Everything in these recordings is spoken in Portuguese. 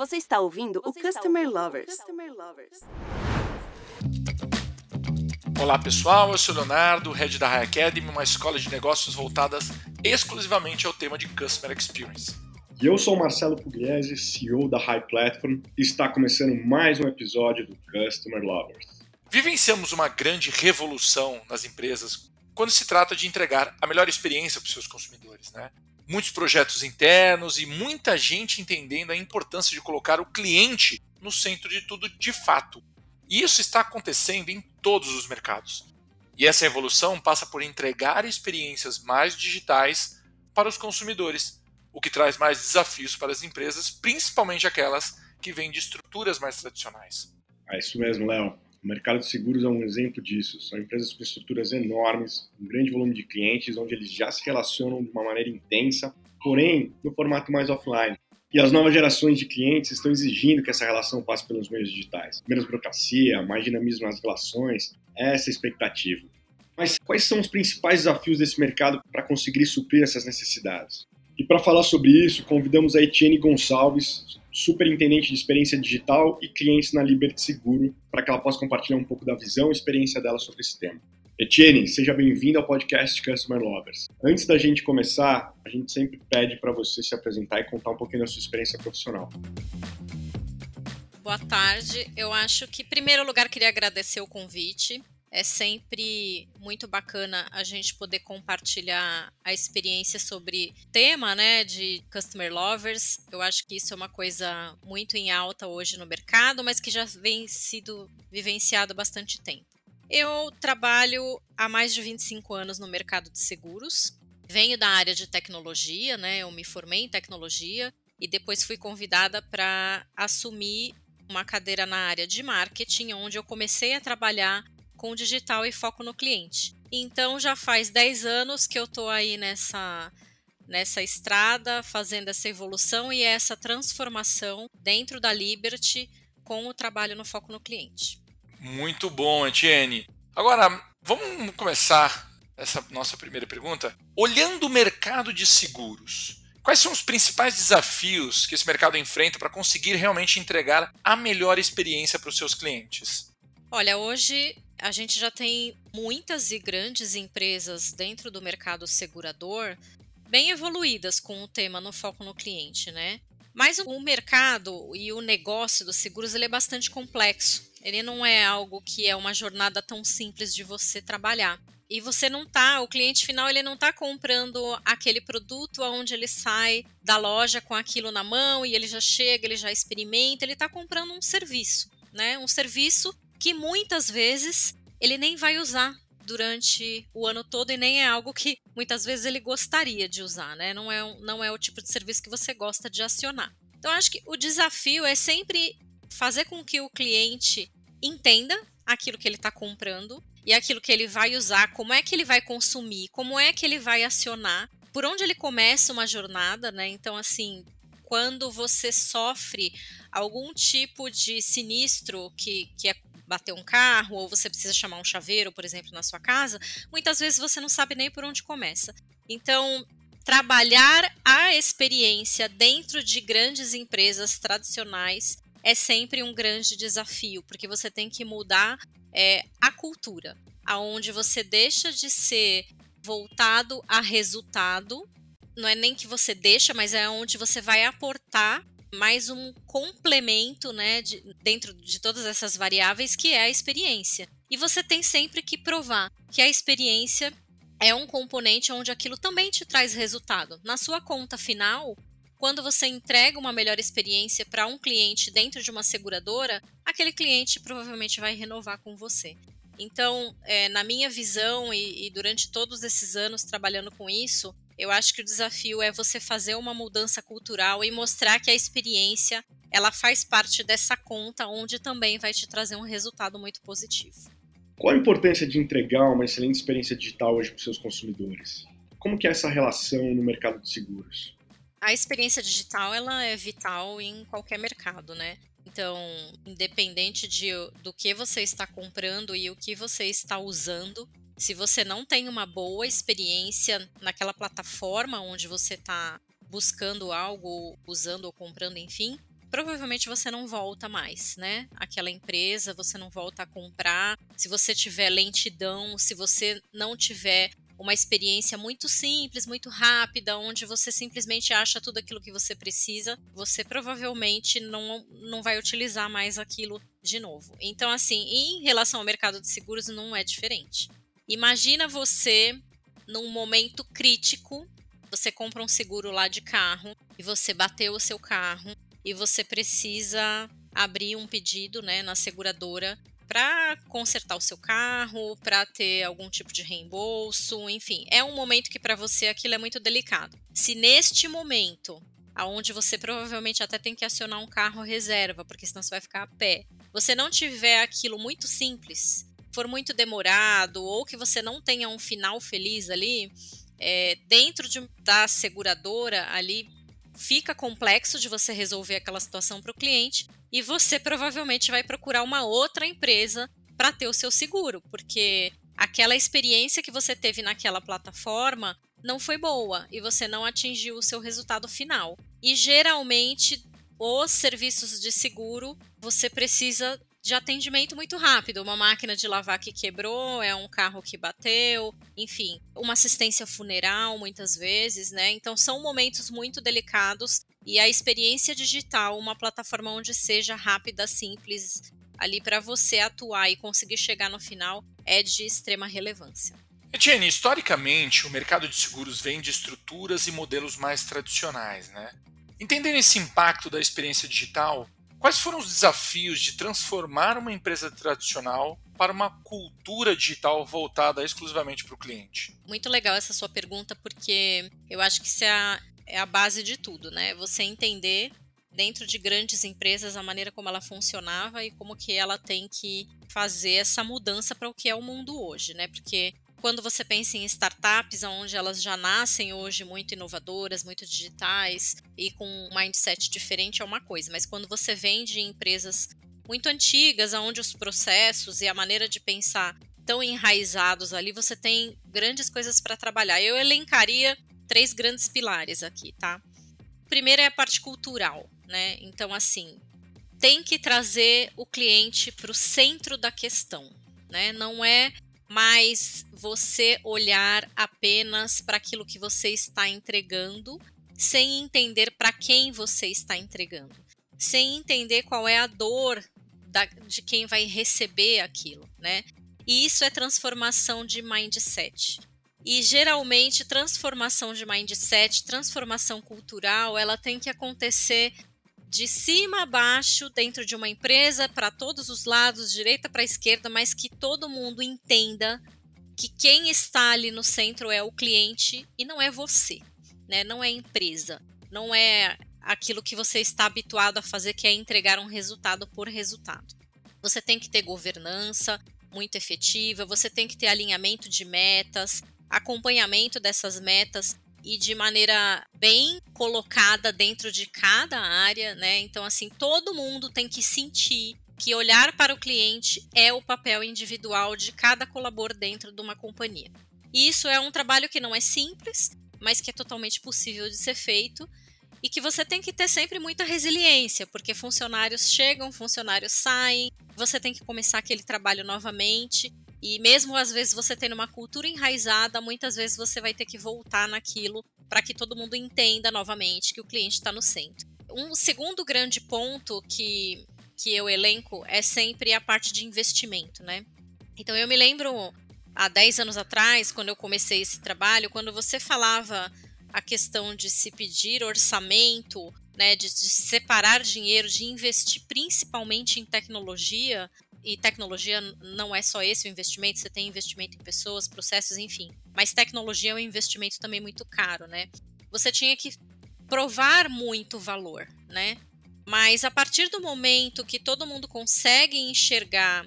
Você está ouvindo Você o Customer ouvindo Lovers. Customer Lovers. Olá pessoal, eu sou o Leonardo, head da High Academy, uma escola de negócios voltadas exclusivamente ao tema de Customer Experience. E eu sou o Marcelo Pugliese, CEO da High Platform, e está começando mais um episódio do Customer Lovers. Vivenciamos uma grande revolução nas empresas quando se trata de entregar a melhor experiência para os seus consumidores. Né? Muitos projetos internos e muita gente entendendo a importância de colocar o cliente no centro de tudo de fato. E isso está acontecendo em todos os mercados. E essa evolução passa por entregar experiências mais digitais para os consumidores o que traz mais desafios para as empresas, principalmente aquelas que vêm de estruturas mais tradicionais. É isso mesmo, Léo. O mercado de seguros é um exemplo disso. São empresas com estruturas enormes, um grande volume de clientes, onde eles já se relacionam de uma maneira intensa, porém no formato mais offline. E as novas gerações de clientes estão exigindo que essa relação passe pelos meios digitais. Menos burocracia, mais dinamismo nas relações, essa é a expectativa. Mas quais são os principais desafios desse mercado para conseguir suprir essas necessidades? E para falar sobre isso, convidamos a Etienne Gonçalves, superintendente de experiência digital e clientes na Liberty Seguro, para que ela possa compartilhar um pouco da visão e experiência dela sobre esse tema. Etienne, seja bem-vindo ao podcast Customer Lovers. Antes da gente começar, a gente sempre pede para você se apresentar e contar um pouquinho da sua experiência profissional. Boa tarde. Eu acho que, em primeiro lugar, queria agradecer o convite. É sempre muito bacana a gente poder compartilhar a experiência sobre tema, né, de customer lovers. Eu acho que isso é uma coisa muito em alta hoje no mercado, mas que já vem sido vivenciado há bastante tempo. Eu trabalho há mais de 25 anos no mercado de seguros. Venho da área de tecnologia, né? Eu me formei em tecnologia e depois fui convidada para assumir uma cadeira na área de marketing, onde eu comecei a trabalhar com digital e foco no cliente. Então já faz 10 anos que eu estou aí nessa nessa estrada, fazendo essa evolução e essa transformação dentro da Liberty com o trabalho no foco no cliente. Muito bom, Etienne. Agora, vamos começar essa nossa primeira pergunta. Olhando o mercado de seguros, quais são os principais desafios que esse mercado enfrenta para conseguir realmente entregar a melhor experiência para os seus clientes? Olha, hoje a gente já tem muitas e grandes empresas dentro do mercado segurador bem evoluídas com o tema no foco no cliente, né? Mas o mercado e o negócio dos seguros ele é bastante complexo. Ele não é algo que é uma jornada tão simples de você trabalhar. E você não tá, o cliente final ele não tá comprando aquele produto aonde ele sai da loja com aquilo na mão e ele já chega, ele já experimenta, ele está comprando um serviço, né? Um serviço que muitas vezes ele nem vai usar durante o ano todo e nem é algo que muitas vezes ele gostaria de usar, né? Não é, não é o tipo de serviço que você gosta de acionar. Então, acho que o desafio é sempre fazer com que o cliente entenda aquilo que ele está comprando e aquilo que ele vai usar, como é que ele vai consumir, como é que ele vai acionar, por onde ele começa uma jornada, né? Então, assim, quando você sofre algum tipo de sinistro que, que é bater um carro ou você precisa chamar um chaveiro, por exemplo, na sua casa, muitas vezes você não sabe nem por onde começa. Então, trabalhar a experiência dentro de grandes empresas tradicionais é sempre um grande desafio, porque você tem que mudar é, a cultura, aonde você deixa de ser voltado a resultado. Não é nem que você deixa, mas é onde você vai aportar mais um complemento, né, de, dentro de todas essas variáveis, que é a experiência. E você tem sempre que provar que a experiência é um componente onde aquilo também te traz resultado. Na sua conta final, quando você entrega uma melhor experiência para um cliente dentro de uma seguradora, aquele cliente provavelmente vai renovar com você. Então, é, na minha visão e, e durante todos esses anos trabalhando com isso, eu acho que o desafio é você fazer uma mudança cultural e mostrar que a experiência ela faz parte dessa conta onde também vai te trazer um resultado muito positivo. Qual a importância de entregar uma excelente experiência digital hoje para os seus consumidores? Como que é essa relação no mercado de seguros? A experiência digital ela é vital em qualquer mercado, né? Então, independente de, do que você está comprando e o que você está usando, se você não tem uma boa experiência naquela plataforma onde você está buscando algo, usando ou comprando, enfim, provavelmente você não volta mais, né? Aquela empresa, você não volta a comprar. Se você tiver lentidão, se você não tiver uma experiência muito simples, muito rápida, onde você simplesmente acha tudo aquilo que você precisa, você provavelmente não, não vai utilizar mais aquilo de novo. Então, assim, em relação ao mercado de seguros, não é diferente. Imagina você num momento crítico, você compra um seguro lá de carro e você bateu o seu carro e você precisa abrir um pedido né, na seguradora para consertar o seu carro, para ter algum tipo de reembolso, enfim, é um momento que para você aquilo é muito delicado. Se neste momento, aonde você provavelmente até tem que acionar um carro reserva, porque senão você vai ficar a pé, você não tiver aquilo muito simples, for muito demorado ou que você não tenha um final feliz ali, é, dentro de, da seguradora ali fica complexo de você resolver aquela situação para o cliente e você provavelmente vai procurar uma outra empresa para ter o seu seguro, porque aquela experiência que você teve naquela plataforma não foi boa e você não atingiu o seu resultado final. E geralmente os serviços de seguro você precisa de atendimento muito rápido. Uma máquina de lavar que quebrou, é um carro que bateu, enfim, uma assistência funeral muitas vezes, né? Então são momentos muito delicados e a experiência digital, uma plataforma onde seja rápida, simples, ali para você atuar e conseguir chegar no final, é de extrema relevância. Etienne, historicamente, o mercado de seguros vem de estruturas e modelos mais tradicionais, né? Entendendo esse impacto da experiência digital, Quais foram os desafios de transformar uma empresa tradicional para uma cultura digital voltada exclusivamente para o cliente? Muito legal essa sua pergunta, porque eu acho que isso é a, é a base de tudo, né? Você entender dentro de grandes empresas a maneira como ela funcionava e como que ela tem que fazer essa mudança para o que é o mundo hoje, né? Porque quando você pensa em startups, onde elas já nascem hoje muito inovadoras, muito digitais e com um mindset diferente é uma coisa, mas quando você vende em empresas muito antigas, onde os processos e a maneira de pensar estão enraizados ali, você tem grandes coisas para trabalhar. Eu elencaria três grandes pilares aqui, tá? Primeiro é a parte cultural, né? Então, assim, tem que trazer o cliente para o centro da questão, né? Não é mas você olhar apenas para aquilo que você está entregando, sem entender para quem você está entregando, sem entender qual é a dor da, de quem vai receber aquilo, né? E isso é transformação de mindset. E geralmente transformação de mindset, transformação cultural, ela tem que acontecer de cima a baixo dentro de uma empresa para todos os lados, direita para esquerda, mas que todo mundo entenda que quem está ali no centro é o cliente e não é você, né? Não é a empresa, não é aquilo que você está habituado a fazer, que é entregar um resultado por resultado. Você tem que ter governança muito efetiva, você tem que ter alinhamento de metas, acompanhamento dessas metas e de maneira bem colocada dentro de cada área, né? Então, assim, todo mundo tem que sentir que olhar para o cliente é o papel individual de cada colaborador dentro de uma companhia. Isso é um trabalho que não é simples, mas que é totalmente possível de ser feito e que você tem que ter sempre muita resiliência, porque funcionários chegam, funcionários saem, você tem que começar aquele trabalho novamente e mesmo às vezes você tendo uma cultura enraizada, muitas vezes você vai ter que voltar naquilo para que todo mundo entenda novamente que o cliente está no centro. Um segundo grande ponto que, que eu elenco é sempre a parte de investimento, né? Então eu me lembro há 10 anos atrás, quando eu comecei esse trabalho, quando você falava a questão de se pedir orçamento, né, de, de separar dinheiro, de investir principalmente em tecnologia, e tecnologia não é só esse o investimento, você tem investimento em pessoas, processos, enfim. Mas tecnologia é um investimento também muito caro, né? Você tinha que provar muito valor, né? Mas a partir do momento que todo mundo consegue enxergar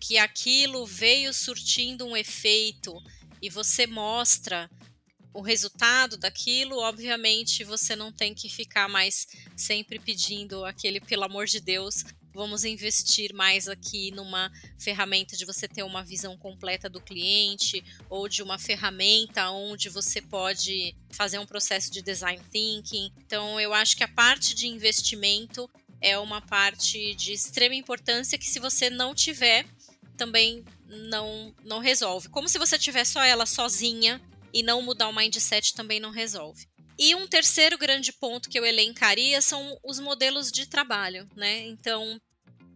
que aquilo veio surtindo um efeito e você mostra o resultado daquilo, obviamente você não tem que ficar mais sempre pedindo aquele pelo amor de Deus, vamos investir mais aqui numa ferramenta de você ter uma visão completa do cliente ou de uma ferramenta onde você pode fazer um processo de design thinking. Então, eu acho que a parte de investimento é uma parte de extrema importância que se você não tiver, também não não resolve. Como se você tiver só ela sozinha e não mudar o mindset também não resolve. E um terceiro grande ponto que eu elencaria são os modelos de trabalho, né? Então,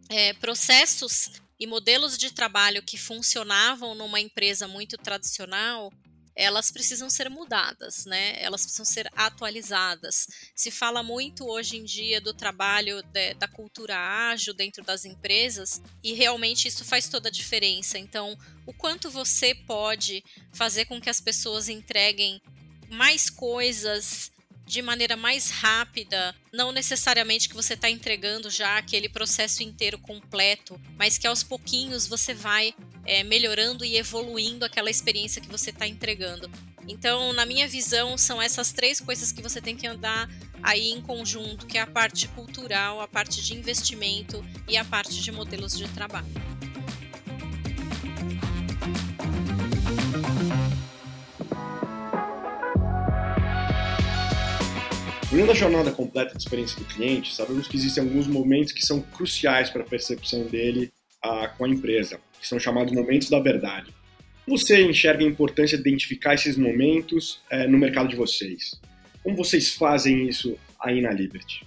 é, processos e modelos de trabalho que funcionavam numa empresa muito tradicional, elas precisam ser mudadas, né? Elas precisam ser atualizadas. Se fala muito hoje em dia do trabalho de, da cultura ágil dentro das empresas e realmente isso faz toda a diferença. Então, o quanto você pode fazer com que as pessoas entreguem mais coisas de maneira mais rápida, não necessariamente que você está entregando já aquele processo inteiro completo, mas que aos pouquinhos você vai é, melhorando e evoluindo aquela experiência que você está entregando. Então, na minha visão, são essas três coisas que você tem que andar aí em conjunto, que é a parte cultural, a parte de investimento e a parte de modelos de trabalho. Olhando a jornada completa de experiência do cliente, sabemos que existem alguns momentos que são cruciais para a percepção dele a, com a empresa, que são chamados momentos da verdade. Como você enxerga a importância de identificar esses momentos é, no mercado de vocês? Como vocês fazem isso aí na Liberty?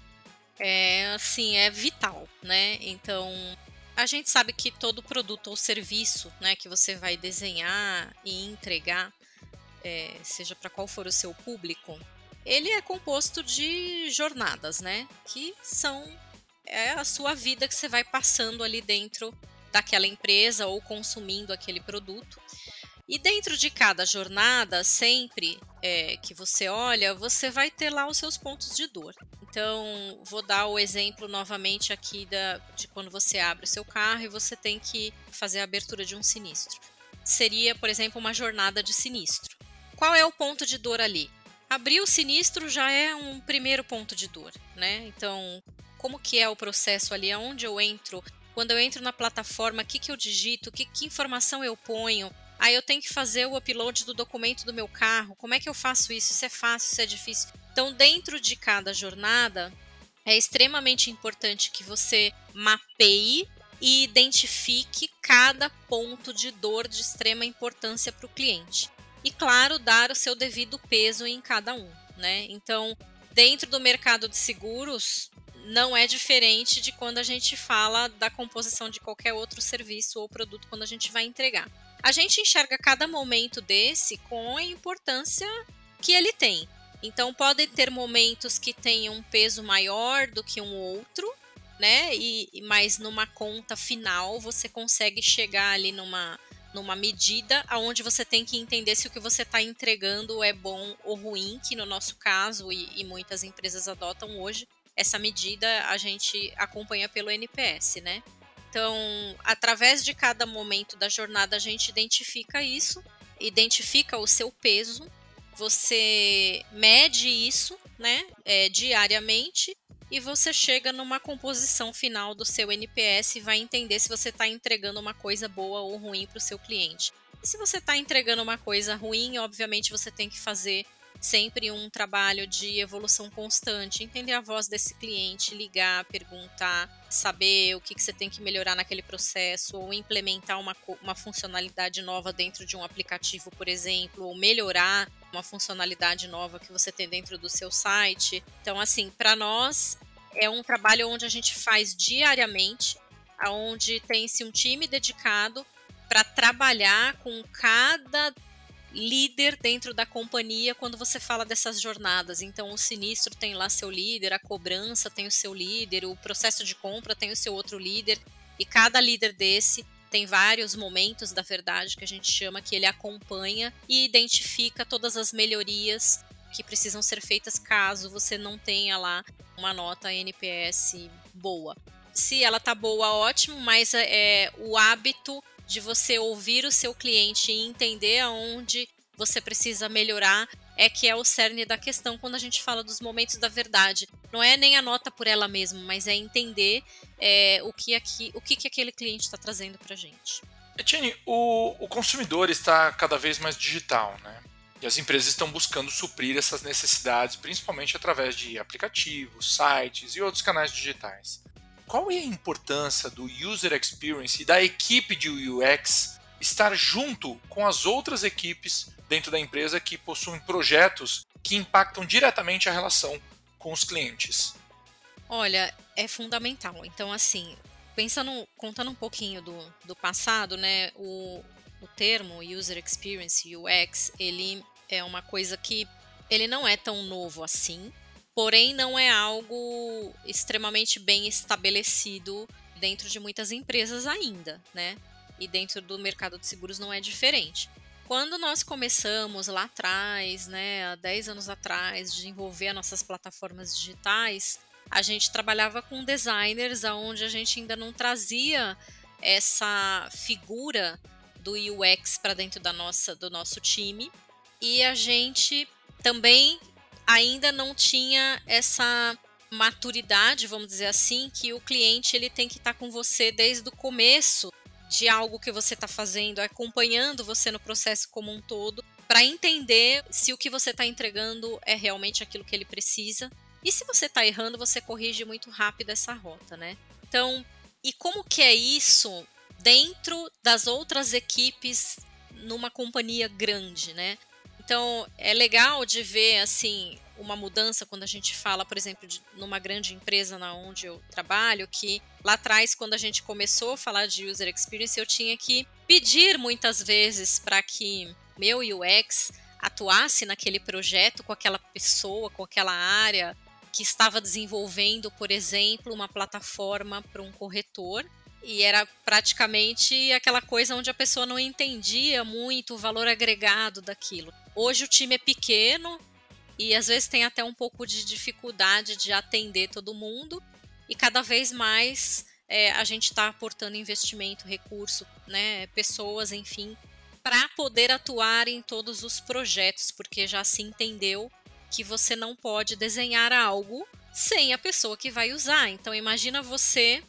É, assim, é vital, né? Então, a gente sabe que todo produto ou serviço, né, que você vai desenhar e entregar, é, seja para qual for o seu público, ele é composto de jornadas, né? Que são é a sua vida que você vai passando ali dentro daquela empresa ou consumindo aquele produto. E dentro de cada jornada, sempre é, que você olha, você vai ter lá os seus pontos de dor. Então, vou dar o exemplo novamente aqui da, de quando você abre o seu carro e você tem que fazer a abertura de um sinistro. Seria, por exemplo, uma jornada de sinistro. Qual é o ponto de dor ali? Abrir o sinistro já é um primeiro ponto de dor, né? Então, como que é o processo ali? Aonde eu entro? Quando eu entro na plataforma, o que, que eu digito? Que, que informação eu ponho? Aí eu tenho que fazer o upload do documento do meu carro. Como é que eu faço isso? Isso é fácil, isso é difícil. Então, dentro de cada jornada, é extremamente importante que você mapeie e identifique cada ponto de dor de extrema importância para o cliente e, claro, dar o seu devido peso em cada um. Né? Então, dentro do mercado de seguros, não é diferente de quando a gente fala da composição de qualquer outro serviço ou produto quando a gente vai entregar. A gente enxerga cada momento desse com a importância que ele tem. Então, podem ter momentos que tenham um peso maior do que um outro, né? E, mas numa conta final você consegue chegar ali numa numa medida aonde você tem que entender se o que você está entregando é bom ou ruim, que no nosso caso e, e, muitas empresas adotam hoje, essa medida a gente acompanha pelo NPS, né? Então, através de cada momento da jornada, a gente identifica isso, identifica o seu peso, você mede isso, né, é, diariamente e você chega numa composição final do seu NPS e vai entender se você está entregando uma coisa boa ou ruim para o seu cliente. E se você está entregando uma coisa ruim, obviamente você tem que fazer sempre um trabalho de evolução constante, entender a voz desse cliente, ligar, perguntar, saber o que, que você tem que melhorar naquele processo, ou implementar uma, uma funcionalidade nova dentro de um aplicativo, por exemplo, ou melhorar uma funcionalidade nova que você tem dentro do seu site. Então, assim, para nós é um trabalho onde a gente faz diariamente, onde tem-se um time dedicado para trabalhar com cada líder dentro da companhia quando você fala dessas jornadas. Então, o sinistro tem lá seu líder, a cobrança tem o seu líder, o processo de compra tem o seu outro líder, e cada líder desse tem vários momentos da verdade que a gente chama que ele acompanha e identifica todas as melhorias que precisam ser feitas caso você não tenha lá uma nota NPS boa. Se ela tá boa, ótimo, mas é o hábito de você ouvir o seu cliente e entender aonde você precisa melhorar é que é o cerne da questão quando a gente fala dos momentos da verdade. Não é nem a nota por ela mesma, mas é entender é, o, que aqui, o que, que aquele cliente está trazendo para a gente. Etienne, o, o consumidor está cada vez mais digital, né? E as empresas estão buscando suprir essas necessidades, principalmente através de aplicativos, sites e outros canais digitais. Qual é a importância do user experience e da equipe de UX estar junto com as outras equipes dentro da empresa que possuem projetos que impactam diretamente a relação com os clientes? Olha, é fundamental. Então, assim, pensando, contando um pouquinho do, do passado, né, o, o termo User Experience, UX, ele é uma coisa que ele não é tão novo assim, porém não é algo extremamente bem estabelecido dentro de muitas empresas ainda, né? E dentro do mercado de seguros não é diferente. Quando nós começamos lá atrás, né, há 10 anos atrás, desenvolver nossas plataformas digitais, a gente trabalhava com designers onde a gente ainda não trazia essa figura do UX para dentro da nossa, do nosso time. E a gente também ainda não tinha essa maturidade, vamos dizer assim, que o cliente ele tem que estar tá com você desde o começo de algo que você está fazendo, acompanhando você no processo como um todo, para entender se o que você está entregando é realmente aquilo que ele precisa. E se você está errando, você corrige muito rápido essa rota, né? Então, e como que é isso dentro das outras equipes numa companhia grande, né? Então, é legal de ver assim uma mudança quando a gente fala, por exemplo, de, numa grande empresa na onde eu trabalho, que lá atrás, quando a gente começou a falar de user experience, eu tinha que pedir muitas vezes para que meu UX atuasse naquele projeto com aquela pessoa, com aquela área que estava desenvolvendo, por exemplo, uma plataforma para um corretor e era praticamente aquela coisa onde a pessoa não entendia muito o valor agregado daquilo. Hoje o time é pequeno e às vezes tem até um pouco de dificuldade de atender todo mundo, e cada vez mais é, a gente está aportando investimento, recurso, né, pessoas, enfim, para poder atuar em todos os projetos, porque já se entendeu que você não pode desenhar algo sem a pessoa que vai usar. Então imagina você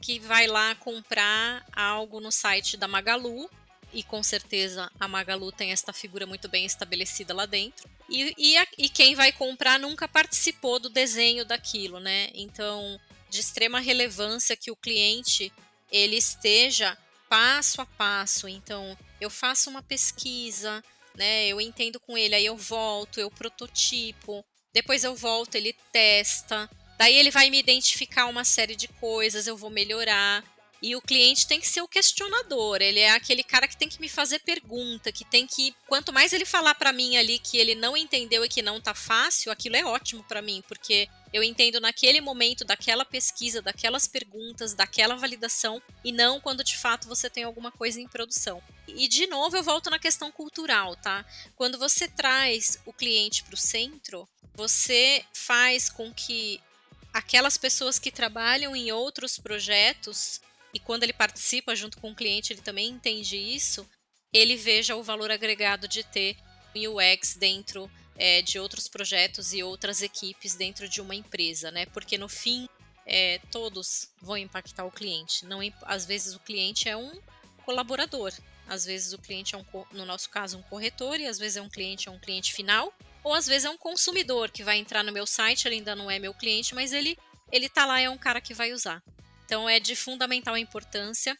que vai lá comprar algo no site da Magalu, e com certeza a Magalu tem esta figura muito bem estabelecida lá dentro. E, e, a, e, quem vai comprar nunca participou do desenho daquilo, né? Então, de extrema relevância que o cliente ele esteja passo a passo. Então, eu faço uma pesquisa, né? Eu entendo com ele, aí eu volto, eu prototipo, depois eu volto, ele testa, Daí ele vai me identificar uma série de coisas, eu vou melhorar. E o cliente tem que ser o questionador, ele é aquele cara que tem que me fazer pergunta, que tem que, quanto mais ele falar para mim ali que ele não entendeu e que não tá fácil, aquilo é ótimo para mim, porque eu entendo naquele momento daquela pesquisa, daquelas perguntas, daquela validação e não quando de fato você tem alguma coisa em produção. E de novo eu volto na questão cultural, tá? Quando você traz o cliente para o centro, você faz com que aquelas pessoas que trabalham em outros projetos e quando ele participa junto com o cliente, ele também entende isso, ele veja o valor agregado de ter UX dentro é, de outros projetos e outras equipes dentro de uma empresa, né? Porque no fim é, todos vão impactar o cliente. Não, às vezes o cliente é um colaborador, às vezes o cliente é um, no nosso caso, um corretor e às vezes é um cliente é um cliente final ou às vezes é um consumidor que vai entrar no meu site, ele ainda não é meu cliente, mas ele ele tá lá é um cara que vai usar. Então é de fundamental importância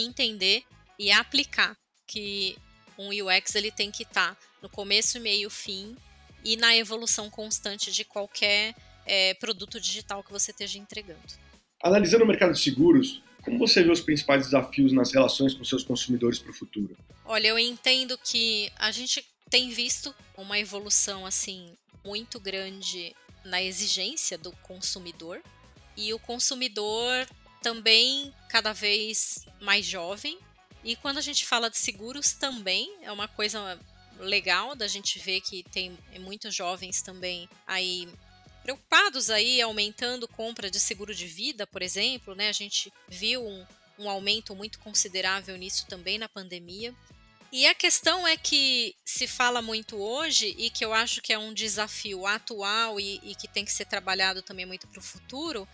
entender e aplicar que um UX ele tem que estar tá no começo, meio, fim e na evolução constante de qualquer é, produto digital que você esteja entregando. Analisando o mercado de seguros, como você vê os principais desafios nas relações com seus consumidores para o futuro? Olha, eu entendo que a gente tem visto uma evolução assim muito grande na exigência do consumidor e o consumidor também cada vez mais jovem. E quando a gente fala de seguros também é uma coisa legal da gente ver que tem muitos jovens também aí preocupados aí aumentando compra de seguro de vida, por exemplo, né? A gente viu um, um aumento muito considerável nisso também na pandemia. E a questão é que se fala muito hoje e que eu acho que é um desafio atual e, e que tem que ser trabalhado também muito para o futuro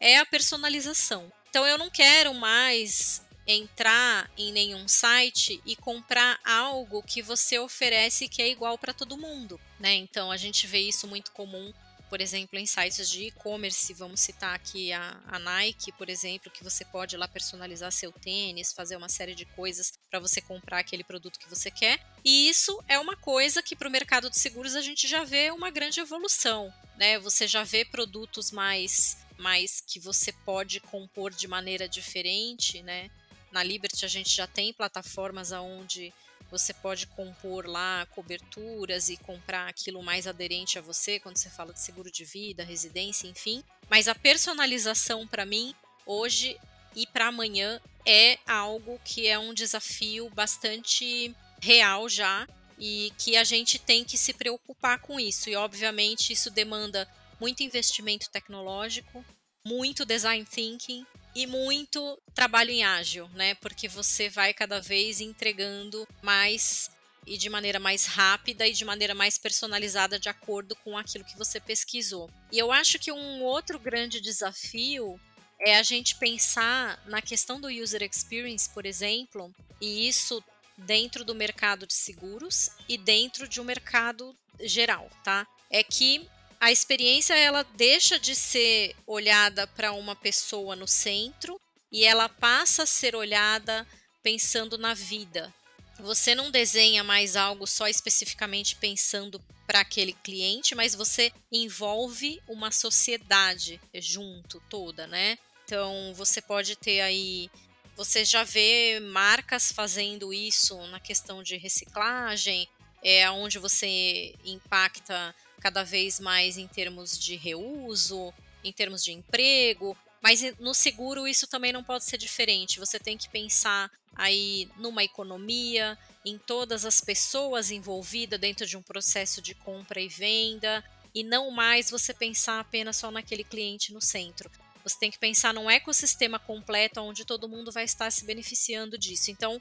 é a personalização. Então eu não quero mais entrar em nenhum site e comprar algo que você oferece que é igual para todo mundo, né? Então a gente vê isso muito comum, por exemplo, em sites de e-commerce. Vamos citar aqui a, a, Nike, por exemplo, que você pode lá personalizar seu tênis, fazer uma série de coisas para você comprar aquele produto que você quer. E isso é uma coisa que para o mercado de seguros a gente já vê uma grande evolução, né? Você já vê produtos mais mais que você pode compor de maneira diferente, né? Na Liberty a gente já tem plataformas aonde você pode compor lá coberturas e comprar aquilo mais aderente a você quando você fala de seguro de vida, residência, enfim. Mas a personalização para mim hoje e para amanhã é algo que é um desafio bastante real já e que a gente tem que se preocupar com isso. E obviamente isso demanda muito investimento tecnológico, muito design thinking e muito trabalho em ágil, né? Porque você vai cada vez entregando mais e de maneira mais rápida e de maneira mais personalizada de acordo com aquilo que você pesquisou. E eu acho que um outro grande desafio é a gente pensar na questão do user experience, por exemplo, e isso dentro do mercado de seguros e dentro de um mercado geral, tá? É que a experiência ela deixa de ser olhada para uma pessoa no centro e ela passa a ser olhada pensando na vida. Você não desenha mais algo só especificamente pensando para aquele cliente, mas você envolve uma sociedade junto toda, né? Então você pode ter aí você já vê marcas fazendo isso na questão de reciclagem, é onde você impacta cada vez mais em termos de reuso, em termos de emprego, mas no seguro isso também não pode ser diferente. Você tem que pensar aí numa economia, em todas as pessoas envolvidas dentro de um processo de compra e venda, e não mais você pensar apenas só naquele cliente no centro. Você tem que pensar num ecossistema completo onde todo mundo vai estar se beneficiando disso. Então,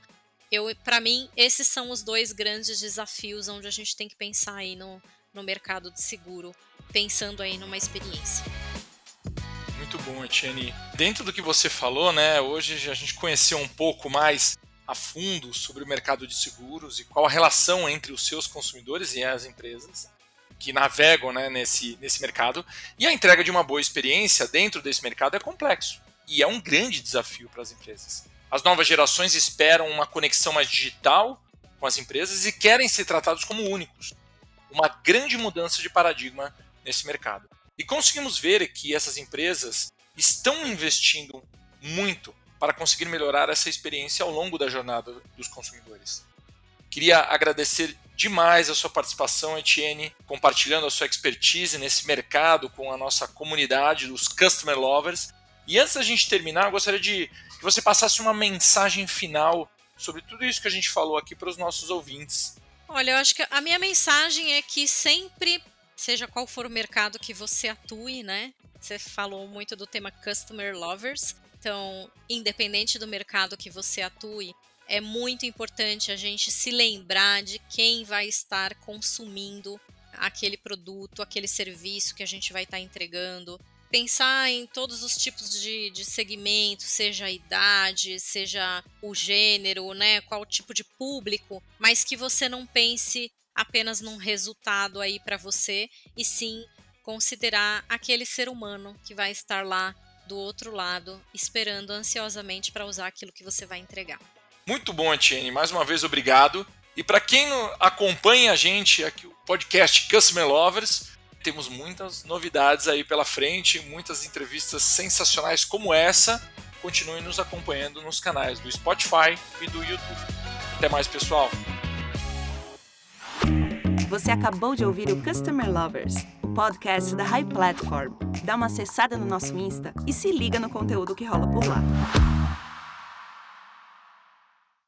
eu, para mim, esses são os dois grandes desafios onde a gente tem que pensar aí no, no mercado de seguro, pensando aí numa experiência. Muito bom, Etienne. Dentro do que você falou, né, hoje a gente conheceu um pouco mais a fundo sobre o mercado de seguros e qual a relação entre os seus consumidores e as empresas que navegam né, nesse, nesse mercado. E a entrega de uma boa experiência dentro desse mercado é complexo e é um grande desafio para as empresas. As novas gerações esperam uma conexão mais digital com as empresas e querem ser tratados como únicos uma grande mudança de paradigma nesse mercado. E conseguimos ver que essas empresas estão investindo muito para conseguir melhorar essa experiência ao longo da jornada dos consumidores. Queria agradecer demais a sua participação, Etienne, compartilhando a sua expertise nesse mercado com a nossa comunidade dos Customer Lovers. E antes da gente terminar, eu gostaria de que você passasse uma mensagem final sobre tudo isso que a gente falou aqui para os nossos ouvintes Olha, eu acho que a minha mensagem é que sempre, seja qual for o mercado que você atue, né? Você falou muito do tema Customer Lovers. Então, independente do mercado que você atue, é muito importante a gente se lembrar de quem vai estar consumindo aquele produto, aquele serviço que a gente vai estar entregando pensar em todos os tipos de, de seja a idade, seja o gênero, né, qual tipo de público, mas que você não pense apenas num resultado aí para você e sim considerar aquele ser humano que vai estar lá do outro lado, esperando ansiosamente para usar aquilo que você vai entregar. Muito bom, Etienne. Mais uma vez, obrigado. E para quem acompanha a gente aqui, o podcast Customer Lovers, temos muitas novidades aí pela frente, muitas entrevistas sensacionais como essa. Continue nos acompanhando nos canais do Spotify e do YouTube. Até mais, pessoal! Você acabou de ouvir o Customer Lovers, o podcast da High Platform. Dá uma acessada no nosso Insta e se liga no conteúdo que rola por lá.